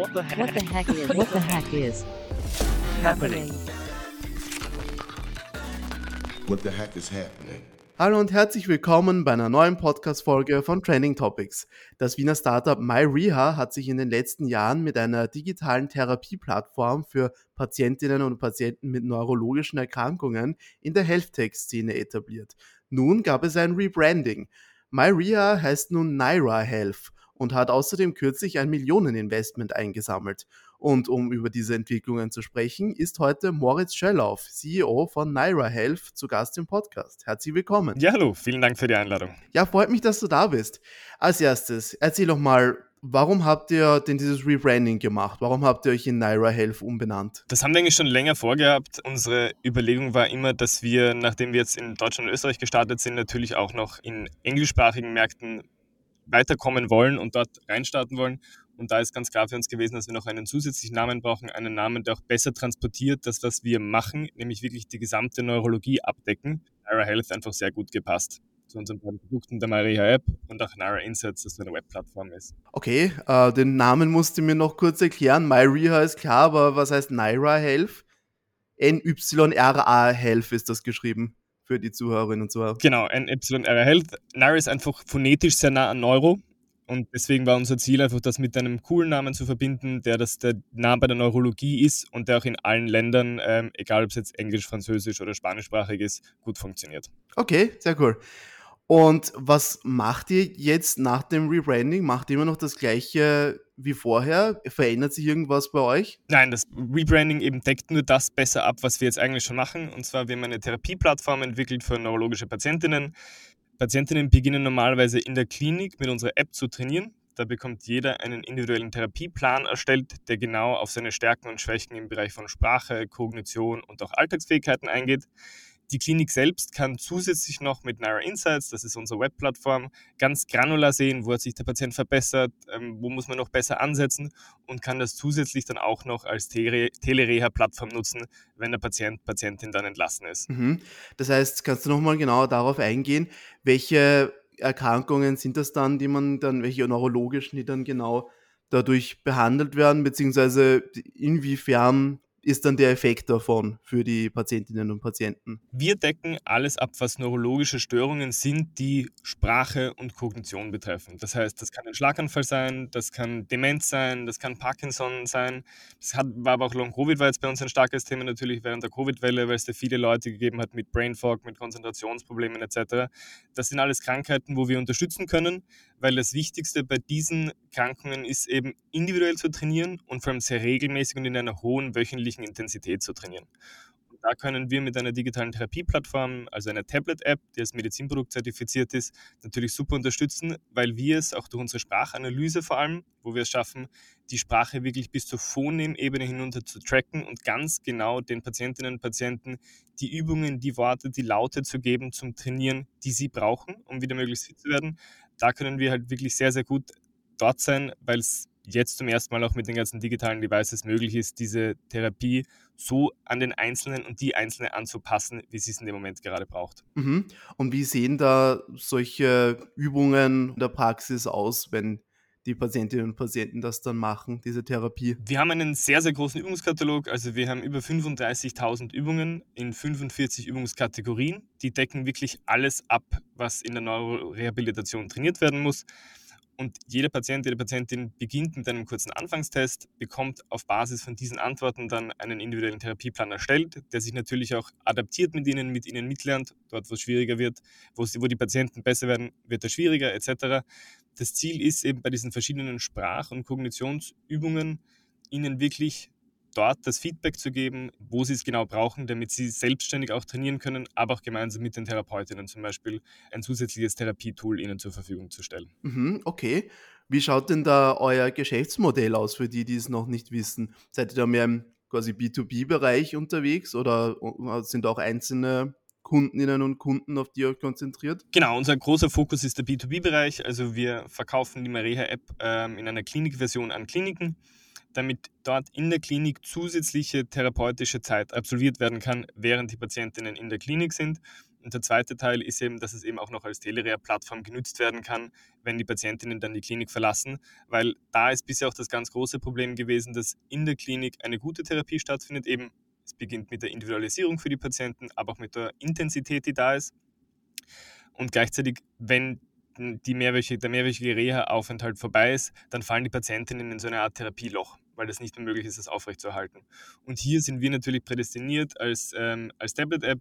What the heck? What the heck is? What the heck is happening? What the heck is happening? Hallo und herzlich willkommen bei einer neuen Podcast-Folge von Training Topics. Das Wiener Startup MyReha hat sich in den letzten Jahren mit einer digitalen Therapieplattform für Patientinnen und Patienten mit neurologischen Erkrankungen in der Health-Tech-Szene etabliert. Nun gab es ein Rebranding. MyReha heißt nun Naira Health und hat außerdem kürzlich ein Millioneninvestment eingesammelt. Und um über diese Entwicklungen zu sprechen, ist heute Moritz Schöllauf, CEO von Naira Health, zu Gast im Podcast. Herzlich willkommen. Ja, hallo, vielen Dank für die Einladung. Ja, freut mich, dass du da bist. Als erstes, erzähl doch mal, Warum habt ihr denn dieses Rebranding gemacht? Warum habt ihr euch in Naira Health umbenannt? Das haben wir eigentlich schon länger vorgehabt. Unsere Überlegung war immer, dass wir, nachdem wir jetzt in Deutschland und Österreich gestartet sind, natürlich auch noch in englischsprachigen Märkten weiterkommen wollen und dort reinstarten wollen. Und da ist ganz klar für uns gewesen, dass wir noch einen zusätzlichen Namen brauchen, einen Namen, der auch besser transportiert, das, was wir machen, nämlich wirklich die gesamte Neurologie abdecken. Naira Health einfach sehr gut gepasst zu unseren beiden Produkten, der MyReha App und auch Naira Insights, das eine Webplattform ist. Okay, äh, den Namen musst du mir noch kurz erklären. MyReha ist klar, aber was heißt Naira Health? N-Y-R-A Health ist das geschrieben für die Zuhörerinnen und Zuhörer. Genau, NYR Health. Naira ist einfach phonetisch sehr nah an Neuro. Und deswegen war unser Ziel einfach, das mit einem coolen Namen zu verbinden, der das der nah bei der Neurologie ist und der auch in allen Ländern, ähm, egal ob es jetzt Englisch, Französisch oder Spanischsprachig ist, gut funktioniert. Okay, sehr cool. Und was macht ihr jetzt nach dem Rebranding? Macht ihr immer noch das gleiche wie vorher? Verändert sich irgendwas bei euch? Nein, das Rebranding eben deckt nur das besser ab, was wir jetzt eigentlich schon machen. Und zwar, wir haben eine Therapieplattform entwickelt für neurologische Patientinnen. Patientinnen beginnen normalerweise in der Klinik mit unserer App zu trainieren. Da bekommt jeder einen individuellen Therapieplan erstellt, der genau auf seine Stärken und Schwächen im Bereich von Sprache, Kognition und auch Alltagsfähigkeiten eingeht. Die Klinik selbst kann zusätzlich noch mit Naira Insights, das ist unsere Webplattform, ganz granular sehen, wo hat sich der Patient verbessert, ähm, wo muss man noch besser ansetzen und kann das zusätzlich dann auch noch als Telereha-Plattform nutzen, wenn der Patient, Patientin dann entlassen ist. Mhm. Das heißt, kannst du nochmal genauer darauf eingehen, welche Erkrankungen sind das dann, die man dann, welche neurologischen, die dann genau dadurch behandelt werden, beziehungsweise inwiefern ist dann der Effekt davon für die Patientinnen und Patienten? Wir decken alles ab, was neurologische Störungen sind, die Sprache und Kognition betreffen. Das heißt, das kann ein Schlaganfall sein, das kann Demenz sein, das kann Parkinson sein. Das hat, war aber auch Long-Covid war jetzt bei uns ein starkes Thema natürlich während der Covid-Welle, weil es da viele Leute gegeben hat mit Brain Fog, mit Konzentrationsproblemen etc. Das sind alles Krankheiten, wo wir unterstützen können, weil das Wichtigste bei diesen Krankungen ist eben individuell zu trainieren und vor allem sehr regelmäßig und in einer hohen wöchentlichen Intensität zu trainieren. Und da können wir mit einer digitalen Therapieplattform, also einer Tablet-App, die als Medizinprodukt zertifiziert ist, natürlich super unterstützen, weil wir es auch durch unsere Sprachanalyse vor allem, wo wir es schaffen, die Sprache wirklich bis zur Phonemebene hinunter zu tracken und ganz genau den Patientinnen und Patienten die Übungen, die Worte, die Laute zu geben zum Trainieren, die sie brauchen, um wieder möglichst fit zu werden, da können wir halt wirklich sehr, sehr gut dort sein, weil es jetzt zum ersten Mal auch mit den ganzen digitalen Devices möglich ist, diese Therapie so an den Einzelnen und die Einzelne anzupassen, wie sie es in dem Moment gerade braucht. Mhm. Und wie sehen da solche Übungen in der Praxis aus, wenn die Patientinnen und Patienten das dann machen, diese Therapie? Wir haben einen sehr, sehr großen Übungskatalog. Also wir haben über 35.000 Übungen in 45 Übungskategorien. Die decken wirklich alles ab, was in der Neurorehabilitation trainiert werden muss. Und jeder Patient, jede Patientin beginnt mit einem kurzen Anfangstest, bekommt auf Basis von diesen Antworten dann einen individuellen Therapieplan erstellt, der sich natürlich auch adaptiert mit ihnen, mit ihnen mitlernt. Dort, wo es schwieriger wird, wo, wo die Patienten besser werden, wird es schwieriger etc. Das Ziel ist eben bei diesen verschiedenen Sprach- und Kognitionsübungen, ihnen wirklich dort das Feedback zu geben, wo sie es genau brauchen, damit sie selbstständig auch trainieren können, aber auch gemeinsam mit den Therapeutinnen zum Beispiel ein zusätzliches Therapietool ihnen zur Verfügung zu stellen. Mhm, okay. Wie schaut denn da euer Geschäftsmodell aus für die, die es noch nicht wissen? Seid ihr da mehr im quasi B2B-Bereich unterwegs oder sind auch einzelne Kundinnen und Kunden, auf die ihr euch konzentriert? Genau, unser großer Fokus ist der B2B-Bereich. Also wir verkaufen die Mareha-App ähm, in einer Klinikversion an Kliniken damit dort in der Klinik zusätzliche therapeutische Zeit absolviert werden kann, während die Patientinnen in der Klinik sind. Und der zweite Teil ist eben, dass es eben auch noch als Telerea-Plattform genutzt werden kann, wenn die Patientinnen dann die Klinik verlassen, weil da ist bisher auch das ganz große Problem gewesen, dass in der Klinik eine gute Therapie stattfindet, eben es beginnt mit der Individualisierung für die Patienten, aber auch mit der Intensität, die da ist. Und gleichzeitig, wenn die mehrwöchige, der mehrwöchige Reha-Aufenthalt vorbei ist, dann fallen die Patientinnen in so eine Art Therapieloch, weil es nicht mehr möglich ist, das aufrechtzuerhalten. Und hier sind wir natürlich prädestiniert als, ähm, als Tablet-App.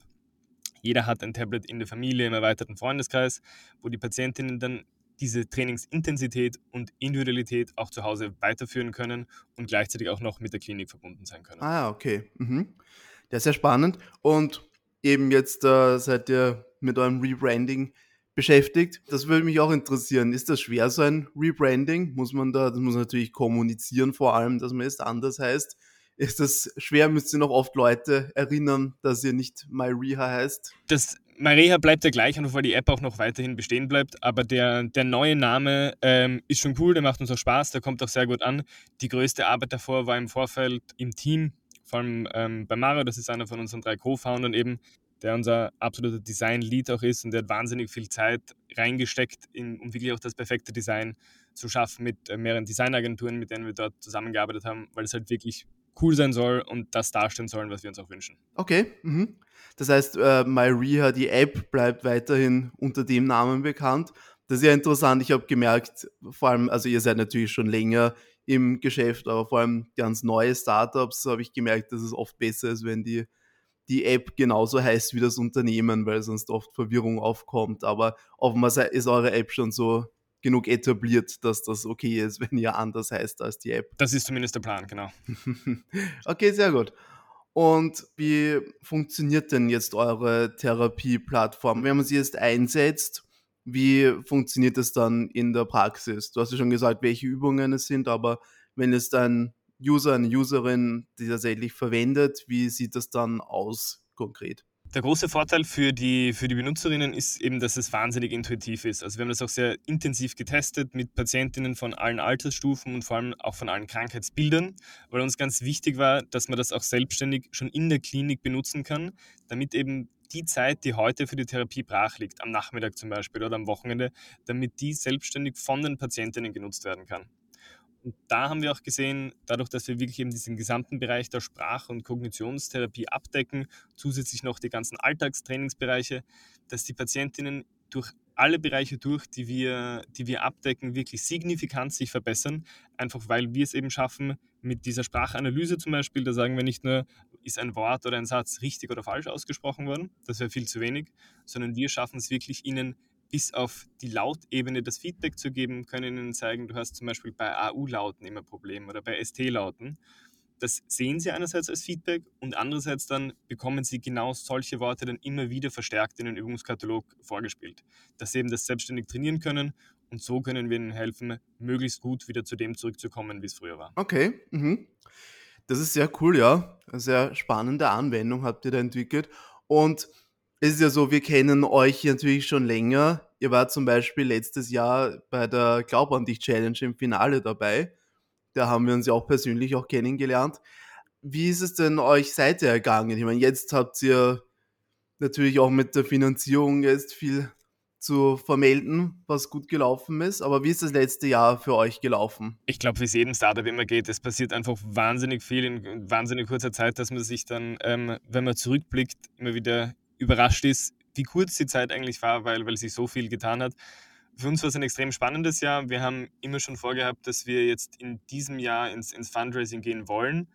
Jeder hat ein Tablet in der Familie, im erweiterten Freundeskreis, wo die Patientinnen dann diese Trainingsintensität und Individualität auch zu Hause weiterführen können und gleichzeitig auch noch mit der Klinik verbunden sein können. Ah, okay. Mhm. Ja, sehr spannend. Und eben jetzt äh, seid ihr mit eurem Rebranding beschäftigt. Das würde mich auch interessieren. Ist das schwer, so ein Rebranding? Muss man da, das muss man natürlich kommunizieren, vor allem, dass man jetzt anders heißt. Ist das schwer? Müsst ihr noch oft Leute erinnern, dass ihr nicht MyReha heißt? Das MyReha bleibt ja gleich, einfach weil die App auch noch weiterhin bestehen bleibt. Aber der, der neue Name ähm, ist schon cool, der macht uns auch Spaß, der kommt auch sehr gut an. Die größte Arbeit davor war im Vorfeld im Team, vor allem ähm, bei Mario, das ist einer von unseren drei Co-Foundern eben, der unser absoluter Design-Lead auch ist und der hat wahnsinnig viel Zeit reingesteckt, in, um wirklich auch das perfekte Design zu schaffen mit äh, mehreren Designagenturen, mit denen wir dort zusammengearbeitet haben, weil es halt wirklich cool sein soll und das darstellen sollen, was wir uns auch wünschen. Okay. Mhm. Das heißt, äh, MyReha, die App, bleibt weiterhin unter dem Namen bekannt. Das ist ja interessant. Ich habe gemerkt, vor allem, also ihr seid natürlich schon länger im Geschäft, aber vor allem ganz neue Startups habe ich gemerkt, dass es oft besser ist, wenn die die App genauso heißt wie das Unternehmen, weil sonst oft Verwirrung aufkommt. Aber offenbar ist eure App schon so genug etabliert, dass das okay ist, wenn ihr anders heißt als die App. Das ist zumindest der Plan, genau. okay, sehr gut. Und wie funktioniert denn jetzt eure Therapieplattform? Wenn man sie jetzt einsetzt, wie funktioniert das dann in der Praxis? Du hast ja schon gesagt, welche Übungen es sind, aber wenn es dann User, eine Userin, die tatsächlich verwendet. Wie sieht das dann aus konkret? Der große Vorteil für die, für die Benutzerinnen ist eben, dass es wahnsinnig intuitiv ist. Also wir haben das auch sehr intensiv getestet mit Patientinnen von allen Altersstufen und vor allem auch von allen Krankheitsbildern, weil uns ganz wichtig war, dass man das auch selbstständig schon in der Klinik benutzen kann, damit eben die Zeit, die heute für die Therapie brach liegt, am Nachmittag zum Beispiel oder am Wochenende, damit die selbstständig von den Patientinnen genutzt werden kann. Und da haben wir auch gesehen, dadurch, dass wir wirklich eben diesen gesamten Bereich der Sprach- und Kognitionstherapie abdecken, zusätzlich noch die ganzen Alltagstrainingsbereiche, dass die Patientinnen durch alle Bereiche durch, die wir, die wir abdecken, wirklich signifikant sich verbessern. Einfach weil wir es eben schaffen, mit dieser Sprachanalyse zum Beispiel, da sagen wir nicht nur, ist ein Wort oder ein Satz richtig oder falsch ausgesprochen worden, das wäre viel zu wenig, sondern wir schaffen es wirklich, ihnen bis auf die Lautebene das Feedback zu geben, können Ihnen zeigen, du hast zum Beispiel bei AU-Lauten immer Probleme oder bei ST-Lauten. Das sehen Sie einerseits als Feedback und andererseits dann bekommen Sie genau solche Worte dann immer wieder verstärkt in den Übungskatalog vorgespielt, dass Sie eben das selbstständig trainieren können und so können wir Ihnen helfen, möglichst gut wieder zu dem zurückzukommen, wie es früher war. Okay, mhm. das ist sehr cool, ja. Eine sehr spannende Anwendung habt ihr da entwickelt und es ist ja so, wir kennen euch natürlich schon länger. Ihr wart zum Beispiel letztes Jahr bei der Glaub an dich Challenge im Finale dabei. Da haben wir uns ja auch persönlich auch kennengelernt. Wie ist es denn euch seither ergangen? Ich meine, jetzt habt ihr natürlich auch mit der Finanzierung jetzt viel zu vermelden, was gut gelaufen ist. Aber wie ist das letzte Jahr für euch gelaufen? Ich glaube, wie es jedem Startup immer geht, es passiert einfach wahnsinnig viel in wahnsinnig kurzer Zeit, dass man sich dann, ähm, wenn man zurückblickt, immer wieder überrascht ist, wie kurz die Zeit eigentlich war, weil, weil sich so viel getan hat. Für uns war es ein extrem spannendes Jahr. Wir haben immer schon vorgehabt, dass wir jetzt in diesem Jahr ins, ins Fundraising gehen wollen.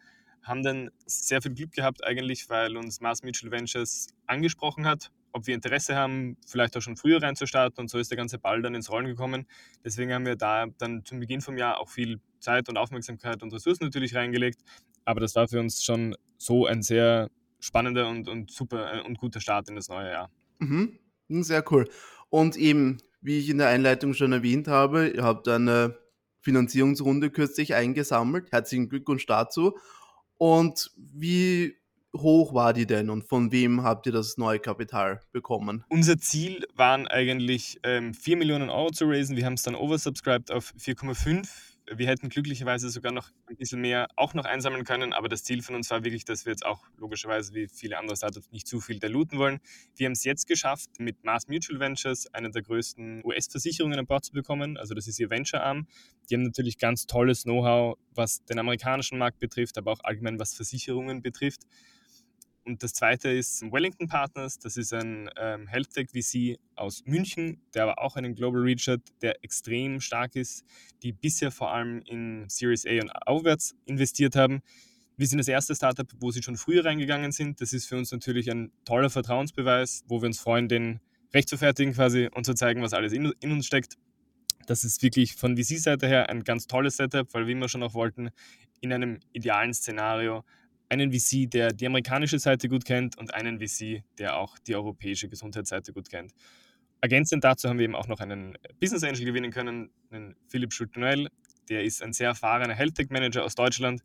Haben dann sehr viel Glück gehabt eigentlich, weil uns Mars Mutual Ventures angesprochen hat, ob wir Interesse haben, vielleicht auch schon früher reinzustarten. Und so ist der ganze Ball dann ins Rollen gekommen. Deswegen haben wir da dann zum Beginn vom Jahr auch viel Zeit und Aufmerksamkeit und Ressourcen natürlich reingelegt. Aber das war für uns schon so ein sehr spannender und, und super äh, und guter Start in das neue Jahr. Mhm. Hm, sehr cool. Und eben, wie ich in der Einleitung schon erwähnt habe, ihr habt eine Finanzierungsrunde kürzlich eingesammelt. Herzlichen Glückwunsch dazu. Und wie hoch war die denn und von wem habt ihr das neue Kapital bekommen? Unser Ziel waren eigentlich ähm, 4 Millionen Euro zu raisen. Wir haben es dann oversubscribed auf 4,5 Wir hätten glücklicherweise sogar noch ein bisschen mehr auch noch einsammeln können, aber das Ziel von uns war wirklich, dass wir jetzt auch logischerweise wie viele andere Startups nicht zu viel diluten wollen. Wir haben es jetzt geschafft, mit Mass Mutual Ventures, einer der größten US-Versicherungen an Bord zu bekommen. Also das ist ihr Venture-Arm. Die haben natürlich ganz tolles Know-how, was den amerikanischen Markt betrifft, aber auch allgemein was Versicherungen betrifft. Und das zweite ist Wellington Partners. Das ist ein ähm, Health Tech VC aus München, der aber auch einen Global Reach hat, der extrem stark ist, die bisher vor allem in Series A und aufwärts investiert haben. Wir sind das erste Startup, wo sie schon früher reingegangen sind. Das ist für uns natürlich ein toller Vertrauensbeweis, wo wir uns freuen, den recht zu fertigen quasi und zu zeigen, was alles in, in uns steckt. Das ist wirklich von VC-Seite her ein ganz tolles Setup, weil wir immer schon auch wollten, in einem idealen Szenario einen VC, der die amerikanische Seite gut kennt und einen VC, der auch die europäische Gesundheitsseite gut kennt. Ergänzend dazu haben wir eben auch noch einen Business Angel gewinnen können, einen Philipp Schultenell. Der ist ein sehr erfahrener Health Tech Manager aus Deutschland.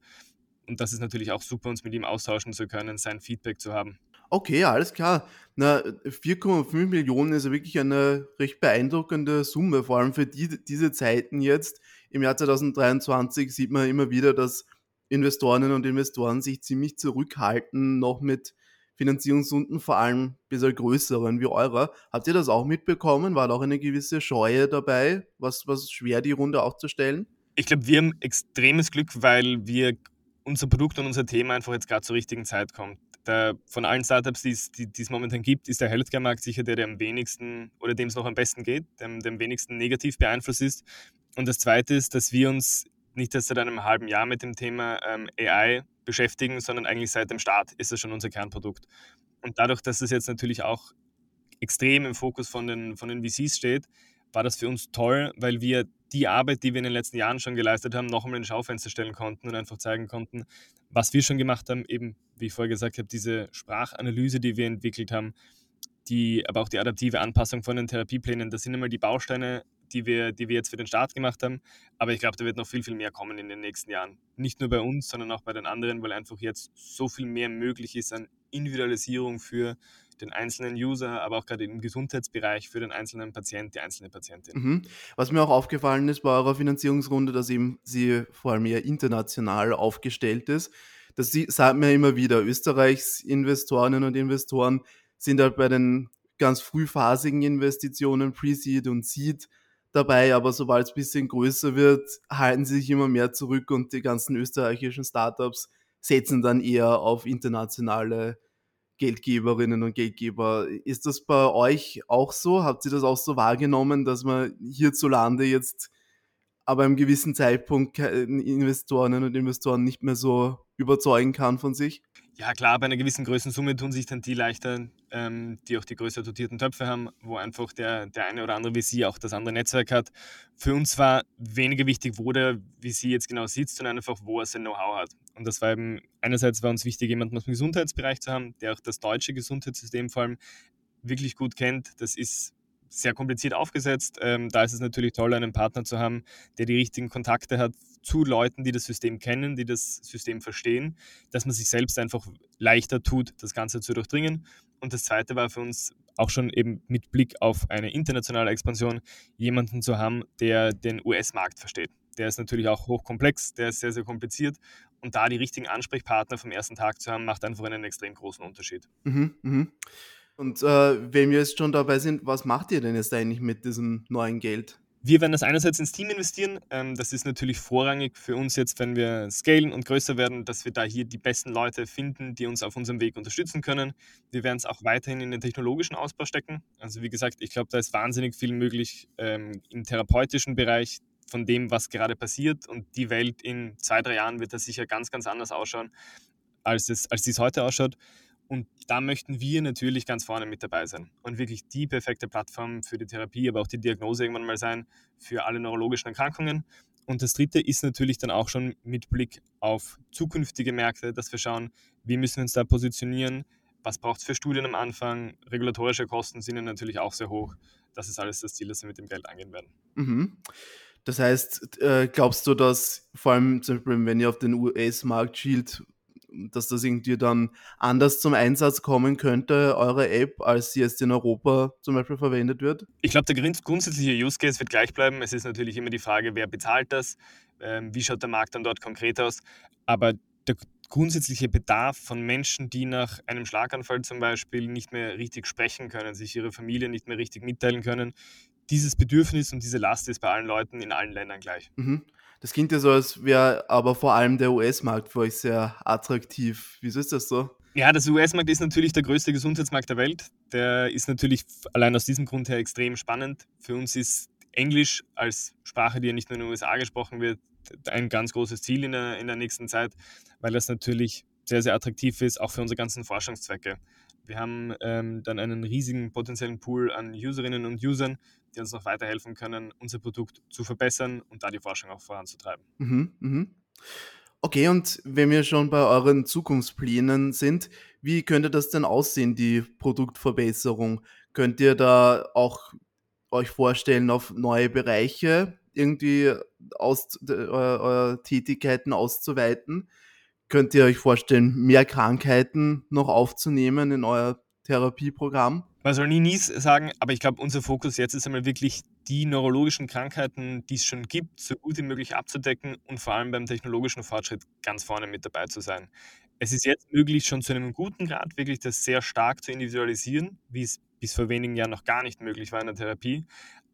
Und das ist natürlich auch super, uns mit ihm austauschen zu können, sein Feedback zu haben. Okay, alles klar. Na, 4,5 Millionen ist ja wirklich eine recht beeindruckende Summe, vor allem für die, diese Zeiten jetzt. Im Jahr 2023 sieht man immer wieder, dass Investorinnen und Investoren sich ziemlich zurückhalten, noch mit Finanzierungsrunden, vor allem ein bisschen größeren wie eurer. Habt ihr das auch mitbekommen? War da auch eine gewisse Scheue dabei? Was, was schwer, die Runde aufzustellen? Ich glaube, wir haben extremes Glück, weil wir unser Produkt und unser Thema einfach jetzt gerade zur richtigen Zeit kommt. Der, von allen Startups, die es momentan gibt, ist der Healthcare-Markt sicher der, der am wenigsten oder dem es noch am besten geht, dem, dem wenigsten negativ beeinflusst ist. Und das Zweite ist, dass wir uns nicht erst seit einem halben Jahr mit dem Thema ähm, AI beschäftigen, sondern eigentlich seit dem Start ist es schon unser Kernprodukt. Und dadurch, dass es jetzt natürlich auch extrem im Fokus von den, von den VCs steht, war das für uns toll, weil wir die Arbeit, die wir in den letzten Jahren schon geleistet haben, noch einmal ins Schaufenster stellen konnten und einfach zeigen konnten, was wir schon gemacht haben, eben, wie ich vorher gesagt habe, diese Sprachanalyse, die wir entwickelt haben, die, aber auch die adaptive Anpassung von den Therapieplänen, das sind immer die Bausteine, die wir, die wir jetzt für den Start gemacht haben. Aber ich glaube, da wird noch viel, viel mehr kommen in den nächsten Jahren. Nicht nur bei uns, sondern auch bei den anderen, weil einfach jetzt so viel mehr möglich ist an Individualisierung für den einzelnen User, aber auch gerade im Gesundheitsbereich für den einzelnen Patient, die einzelne Patientin. Mhm. Was mir auch aufgefallen ist bei eurer Finanzierungsrunde, dass eben sie vor allem eher international aufgestellt ist. Das sagt mir immer wieder, Österreichs Investorinnen und Investoren sind halt bei den ganz frühphasigen Investitionen, Pre-Seed und Seed, dabei, aber sobald es ein bisschen größer wird, halten sie sich immer mehr zurück und die ganzen österreichischen Startups setzen dann eher auf internationale Geldgeberinnen und Geldgeber. Ist das bei euch auch so? Habt ihr das auch so wahrgenommen, dass man hierzulande jetzt aber einem gewissen Zeitpunkt Investorinnen und Investoren nicht mehr so überzeugen kann von sich? Ja, klar, bei einer gewissen Größensumme tun sich dann die leichter, ähm, die auch die größer dotierten Töpfe haben, wo einfach der, der eine oder andere VC auch das andere Netzwerk hat. Für uns war weniger wichtig, wo der VC jetzt genau sitzt, sondern einfach, wo er sein Know-how hat. Und das war eben, einerseits war uns wichtig, jemanden aus dem Gesundheitsbereich zu haben, der auch das deutsche Gesundheitssystem vor allem wirklich gut kennt. Das ist sehr kompliziert aufgesetzt. Ähm, da ist es natürlich toll, einen Partner zu haben, der die richtigen Kontakte hat zu Leuten, die das System kennen, die das System verstehen, dass man sich selbst einfach leichter tut, das Ganze zu durchdringen. Und das Zweite war für uns auch schon eben mit Blick auf eine internationale Expansion, jemanden zu haben, der den US-Markt versteht. Der ist natürlich auch hochkomplex, der ist sehr, sehr kompliziert. Und da die richtigen Ansprechpartner vom ersten Tag zu haben, macht einfach einen extrem großen Unterschied. Mhm, mh. Und äh, wenn wir jetzt schon dabei sind, was macht ihr denn jetzt eigentlich mit diesem neuen Geld? Wir werden das einerseits ins Team investieren. Ähm, das ist natürlich vorrangig für uns jetzt, wenn wir scalen und größer werden, dass wir da hier die besten Leute finden, die uns auf unserem Weg unterstützen können. Wir werden es auch weiterhin in den technologischen Ausbau stecken. Also wie gesagt, ich glaube, da ist wahnsinnig viel möglich ähm, im therapeutischen Bereich von dem, was gerade passiert. Und die Welt in zwei, drei Jahren wird da sicher ganz, ganz anders ausschauen, als es, als es heute ausschaut. Und da möchten wir natürlich ganz vorne mit dabei sein und wirklich die perfekte Plattform für die Therapie, aber auch die Diagnose irgendwann mal sein für alle neurologischen Erkrankungen. Und das dritte ist natürlich dann auch schon mit Blick auf zukünftige Märkte, dass wir schauen, wie müssen wir uns da positionieren, was braucht es für Studien am Anfang, regulatorische Kosten sind ja natürlich auch sehr hoch. Das ist alles das Ziel, das wir mit dem Geld angehen werden. Mhm. Das heißt, äh, glaubst du, dass vor allem zum Beispiel, wenn ihr auf den US-Markt schielt, dass das irgendwie dann anders zum Einsatz kommen könnte, eure App, als sie jetzt in Europa zum Beispiel verwendet wird? Ich glaube, der grundsätzliche Use Case wird gleich bleiben. Es ist natürlich immer die Frage, wer bezahlt das, ähm, wie schaut der Markt dann dort konkret aus. Aber der grundsätzliche Bedarf von Menschen, die nach einem Schlaganfall zum Beispiel nicht mehr richtig sprechen können, sich ihre Familie nicht mehr richtig mitteilen können, dieses Bedürfnis und diese Last ist bei allen Leuten in allen Ländern gleich. Mhm. Das klingt ja so, als wäre aber vor allem der US-Markt für euch sehr attraktiv. Wieso ist das so? Ja, das US-Markt ist natürlich der größte Gesundheitsmarkt der Welt. Der ist natürlich allein aus diesem Grund her extrem spannend. Für uns ist Englisch als Sprache, die ja nicht nur in den USA gesprochen wird, ein ganz großes Ziel in der, in der nächsten Zeit, weil das natürlich sehr, sehr attraktiv ist, auch für unsere ganzen Forschungszwecke. Wir haben ähm, dann einen riesigen potenziellen Pool an Userinnen und Usern, die uns noch weiterhelfen können, unser Produkt zu verbessern und da die Forschung auch voranzutreiben. Mhm, mhm. Okay, und wenn wir schon bei euren Zukunftsplänen sind, wie könnte das denn aussehen, die Produktverbesserung? Könnt ihr da auch euch vorstellen, auf neue Bereiche irgendwie aus, äh, eure Tätigkeiten auszuweiten? Könnt ihr euch vorstellen, mehr Krankheiten noch aufzunehmen in euer Therapieprogramm? Man soll nie nie sagen, aber ich glaube, unser Fokus jetzt ist einmal wirklich die neurologischen Krankheiten, die es schon gibt, so gut wie möglich abzudecken und vor allem beim technologischen Fortschritt ganz vorne mit dabei zu sein. Es ist jetzt möglich, schon zu einem guten Grad wirklich das sehr stark zu individualisieren, wie es bis vor wenigen Jahren noch gar nicht möglich war in der Therapie.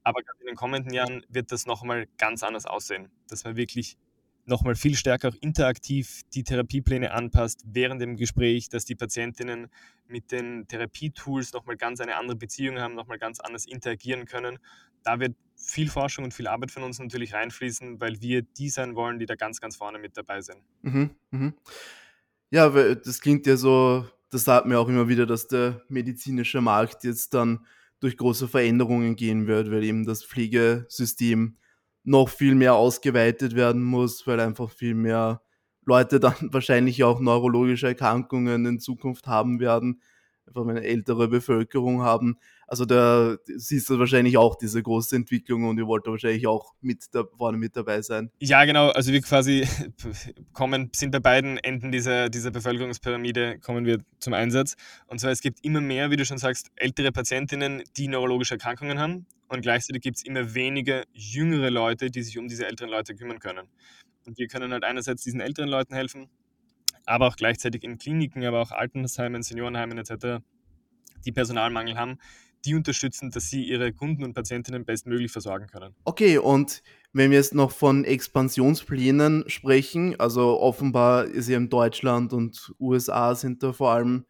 Aber in den kommenden Jahren wird das nochmal ganz anders aussehen, dass man wirklich nochmal viel stärker auch interaktiv die Therapiepläne anpasst während dem Gespräch, dass die Patientinnen mit den Therapietools nochmal ganz eine andere Beziehung haben, nochmal ganz anders interagieren können. Da wird viel Forschung und viel Arbeit von uns natürlich reinfließen, weil wir die sein wollen, die da ganz, ganz vorne mit dabei sind. Mhm, mhm. Ja, das klingt ja so, das sagt mir auch immer wieder, dass der medizinische Markt jetzt dann durch große Veränderungen gehen wird, weil eben das Pflegesystem noch viel mehr ausgeweitet werden muss, weil einfach viel mehr Leute dann wahrscheinlich auch neurologische Erkrankungen in Zukunft haben werden, einfach eine ältere Bevölkerung haben. Also da siehst du wahrscheinlich auch diese große Entwicklung und ihr wollt wahrscheinlich auch mit da vorne mit dabei sein. Ja, genau. Also wir quasi kommen, sind bei beiden Enden dieser, dieser Bevölkerungspyramide kommen wir zum Einsatz. Und zwar es gibt immer mehr, wie du schon sagst, ältere Patientinnen, die neurologische Erkrankungen haben. Und gleichzeitig gibt es immer weniger jüngere Leute, die sich um diese älteren Leute kümmern können. Und wir können halt einerseits diesen älteren Leuten helfen, aber auch gleichzeitig in Kliniken, aber auch Altenheimen, Seniorenheimen etc., die Personalmangel haben, die unterstützen, dass sie ihre Kunden und Patientinnen bestmöglich versorgen können. Okay, und wenn wir jetzt noch von Expansionsplänen sprechen, also offenbar ist ja in Deutschland und USA sind da vor allem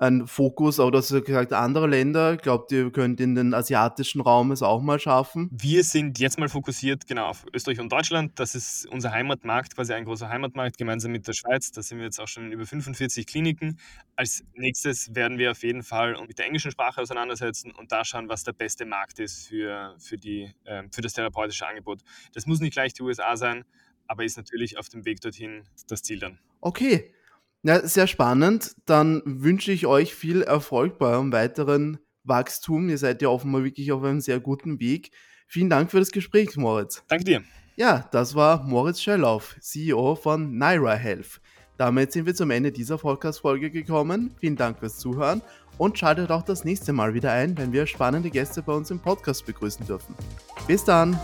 ein Fokus, oder so gesagt andere Länder? Glaubt ihr, ihr könnt in den asiatischen Raum es auch mal schaffen? Wir sind jetzt mal fokussiert genau auf Österreich und Deutschland. Das ist unser Heimatmarkt, quasi ein großer Heimatmarkt, gemeinsam mit der Schweiz. Da sind wir jetzt auch schon in über 45 Kliniken. Als nächstes werden wir auf jeden Fall mit der englischen Sprache auseinandersetzen und da schauen, was der beste Markt ist für, für, die, äh, für das therapeutische Angebot. Das muss nicht gleich die USA sein, aber ist natürlich auf dem Weg dorthin das Ziel dann. Okay, ja, sehr spannend. Dann wünsche ich euch viel Erfolg bei eurem weiteren Wachstum. Ihr seid ja offenbar wirklich auf einem sehr guten Weg. Vielen Dank für das Gespräch, Moritz. Danke dir. Ja, das war Moritz Schellauf, CEO von Naira Health. Damit sind wir zum Ende dieser Podcast-Folge gekommen. Vielen Dank fürs Zuhören und schaltet auch das nächste Mal wieder ein, wenn wir spannende Gäste bei uns im Podcast begrüßen dürfen. Bis dann!